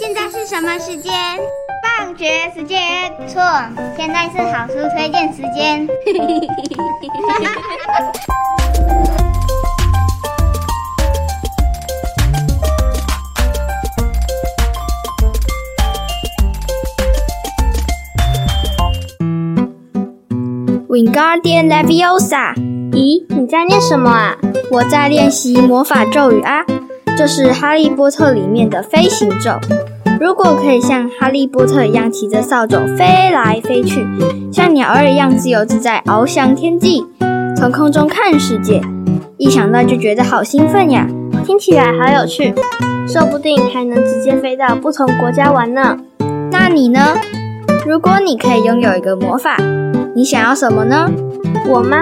现在是什么时间？放学时间。错，现在是好书推荐时间。Wingardium Leviosa。咦，你在念什么啊？我在练习魔法咒语啊。这是《哈利波特》里面的飞行咒。如果可以像哈利波特一样骑着扫帚飞来飞去，像鸟儿一样自由自在翱翔天际，从空中看世界，一想到就觉得好兴奋呀！听起来好有趣，说不定还能直接飞到不同国家玩呢。那你呢？如果你可以拥有一个魔法，你想要什么呢？我吗？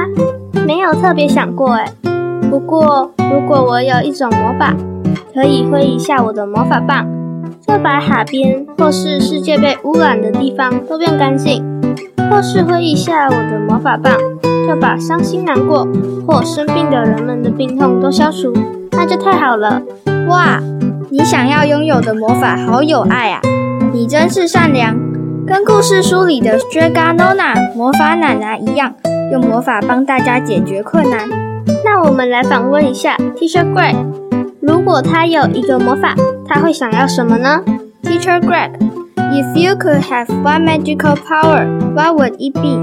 没有特别想过哎。不过如果我有一种魔法，可以挥一下我的魔法棒，就把海边或是世界被污染的地方都变干净；或是挥一下我的魔法棒，就把伤心难过或生病的人们的病痛都消除，那就太好了。哇，你想要拥有的魔法好有爱啊！你真是善良，跟故事书里的 Strega Nona 魔法奶奶一样，用魔法帮大家解决困难。那我们来访问一下 Teacher Gray，如果他有一个魔法，他会想要什么呢？Teacher Greg，If you could have one magical power, what would it be?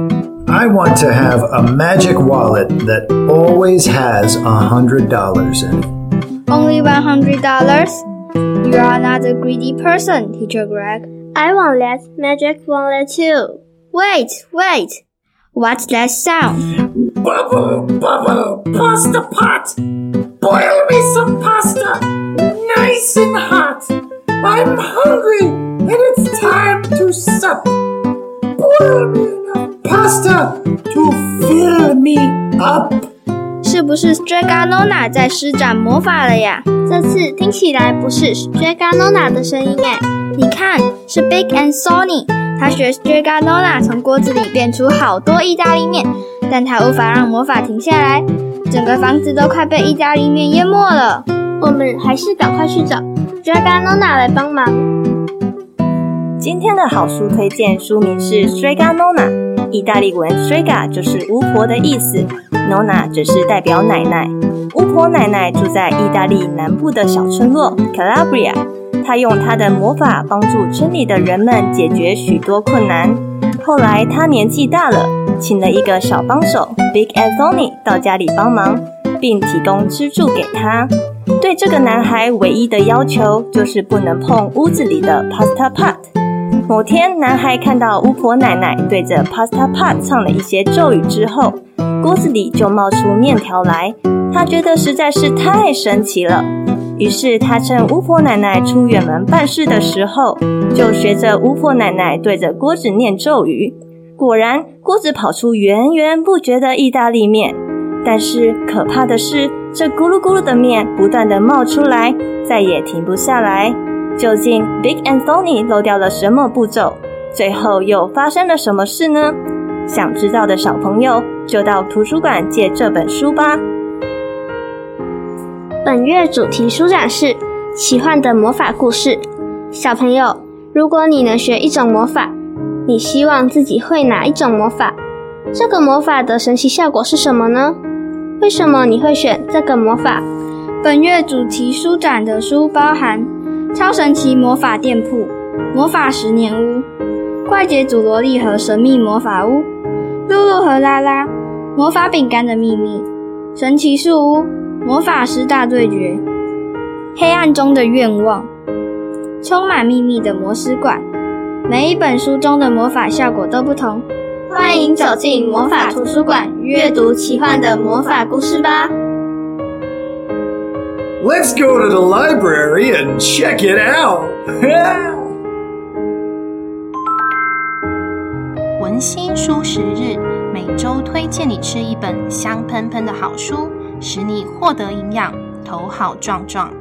I want to have a magic wallet that always has a hundred dollars in it. Only one hundred dollars? You are not a greedy person, Teacher Greg. I want that magic wallet too. Wait, wait. What's that sound? Bubble, bubble, pasta pot. I'm hungry and it's time to sup. Boil me enough pasta to fill me up. 是不是 Straganona 在施展魔法了呀？这次听起来不是 Straganona 的声音哎，你看是 Big and Sonny，他学 Straganona 从锅子里变出好多意大利面，但他无法让魔法停下来，整个房子都快被意大利面淹没了。我们还是赶快去找 Straga Nona 来帮忙。今天的好书推荐书名是 Strega Nona。意大利文 Strega 就是巫婆的意思，Nona 则是代表奶奶。巫婆奶奶住在意大利南部的小村落 Calabria，她用她的魔法帮助村里的人们解决许多困难。后来她年纪大了，请了一个小帮手 Big Anthony 到家里帮忙，并提供吃住给他。对这个男孩唯一的要求就是不能碰屋子里的 Pasta Pot。某天，男孩看到巫婆奶奶对着 pasta pot 唱了一些咒语之后，锅子里就冒出面条来。他觉得实在是太神奇了，于是他趁巫婆奶奶出远门办事的时候，就学着巫婆奶奶对着锅子念咒语。果然，锅子跑出源源不绝的意大利面。但是可怕的是，这咕噜咕噜的面不断地冒出来，再也停不下来。究竟 Big Anthony 漏掉了什么步骤？最后又发生了什么事呢？想知道的小朋友就到图书馆借这本书吧。本月主题书展是奇幻的魔法故事。小朋友，如果你能学一种魔法，你希望自己会哪一种魔法？这个魔法的神奇效果是什么呢？为什么你会选这个魔法？本月主题书展的书包含。超神奇魔法店铺、魔法十年屋、怪杰祖罗莉和神秘魔法屋、露露和拉拉、魔法饼干的秘密、神奇树屋、魔法师大对决、黑暗中的愿望、充满秘密的魔师馆。每一本书中的魔法效果都不同。欢迎走进魔法图书馆，阅读奇幻的魔法故事吧。Let's go to the library and check it out. 文心书十日，每周推荐你吃一本香喷喷的好书，使你获得营养，头好壮壮。